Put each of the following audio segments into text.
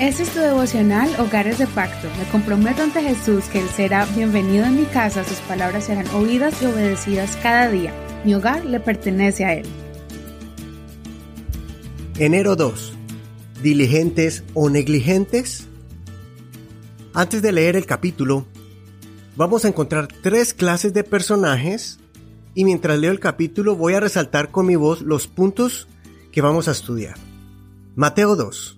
Este es tu devocional Hogares de Pacto. Me comprometo ante Jesús que Él será bienvenido en mi casa, sus palabras serán oídas y obedecidas cada día. Mi hogar le pertenece a Él. Enero 2. ¿Diligentes o negligentes? Antes de leer el capítulo, vamos a encontrar tres clases de personajes y mientras leo el capítulo voy a resaltar con mi voz los puntos que vamos a estudiar. Mateo 2.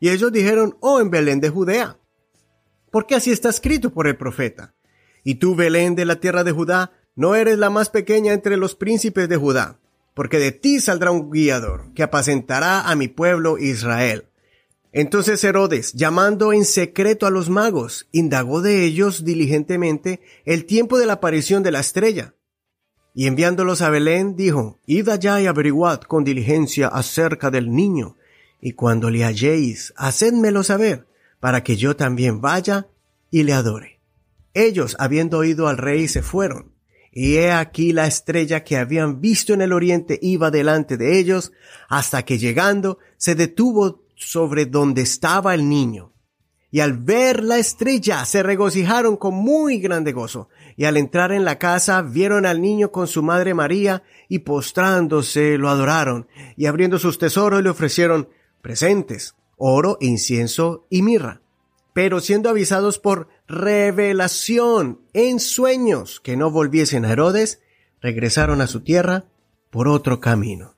Y ellos dijeron, oh, en Belén de Judea. Porque así está escrito por el profeta. Y tú, Belén de la tierra de Judá, no eres la más pequeña entre los príncipes de Judá, porque de ti saldrá un guiador que apacentará a mi pueblo Israel. Entonces Herodes, llamando en secreto a los magos, indagó de ellos diligentemente el tiempo de la aparición de la estrella. Y enviándolos a Belén, dijo, Id allá y averiguad con diligencia acerca del niño, y cuando le halléis, hacedmelo saber, para que yo también vaya y le adore. Ellos, habiendo oído al rey, se fueron, y he aquí la estrella que habían visto en el oriente iba delante de ellos, hasta que llegando se detuvo sobre donde estaba el niño. Y al ver la estrella se regocijaron con muy grande gozo, y al entrar en la casa vieron al niño con su madre María, y postrándose lo adoraron, y abriendo sus tesoros le ofrecieron presentes, oro, incienso y mirra. Pero siendo avisados por revelación en sueños que no volviesen a Herodes, regresaron a su tierra por otro camino.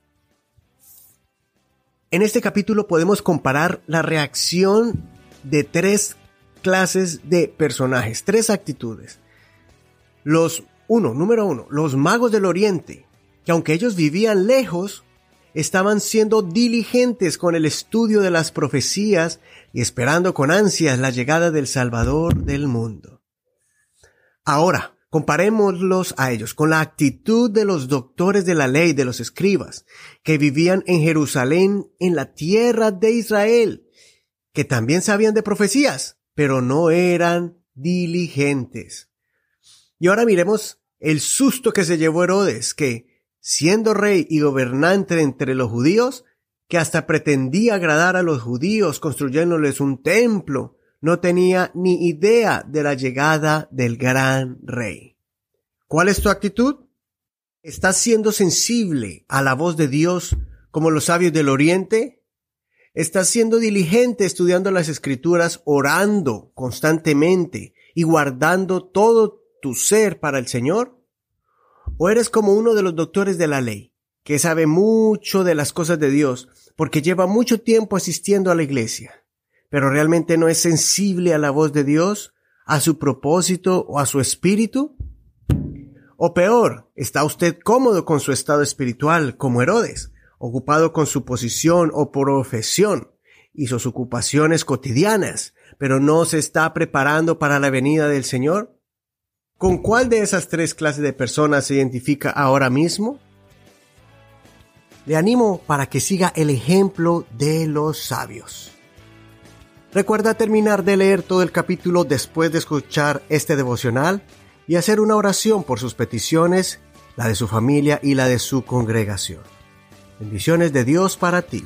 En este capítulo podemos comparar la reacción de tres clases de personajes, tres actitudes. Los, uno, número uno, los magos del oriente, que aunque ellos vivían lejos, estaban siendo diligentes con el estudio de las profecías y esperando con ansias la llegada del Salvador del mundo. Ahora, comparémoslos a ellos con la actitud de los doctores de la ley, de los escribas, que vivían en Jerusalén, en la tierra de Israel, que también sabían de profecías, pero no eran diligentes. Y ahora miremos el susto que se llevó Herodes, que siendo rey y gobernante entre los judíos, que hasta pretendía agradar a los judíos construyéndoles un templo, no tenía ni idea de la llegada del gran rey. ¿Cuál es tu actitud? ¿Estás siendo sensible a la voz de Dios como los sabios del Oriente? ¿Estás siendo diligente estudiando las escrituras, orando constantemente y guardando todo tu ser para el Señor? ¿O eres como uno de los doctores de la ley, que sabe mucho de las cosas de Dios, porque lleva mucho tiempo asistiendo a la iglesia, pero realmente no es sensible a la voz de Dios, a su propósito o a su espíritu? O peor, ¿está usted cómodo con su estado espiritual, como Herodes, ocupado con su posición o profesión y sus ocupaciones cotidianas, pero no se está preparando para la venida del Señor? ¿Con cuál de esas tres clases de personas se identifica ahora mismo? Le animo para que siga el ejemplo de los sabios. Recuerda terminar de leer todo el capítulo después de escuchar este devocional y hacer una oración por sus peticiones, la de su familia y la de su congregación. Bendiciones de Dios para ti.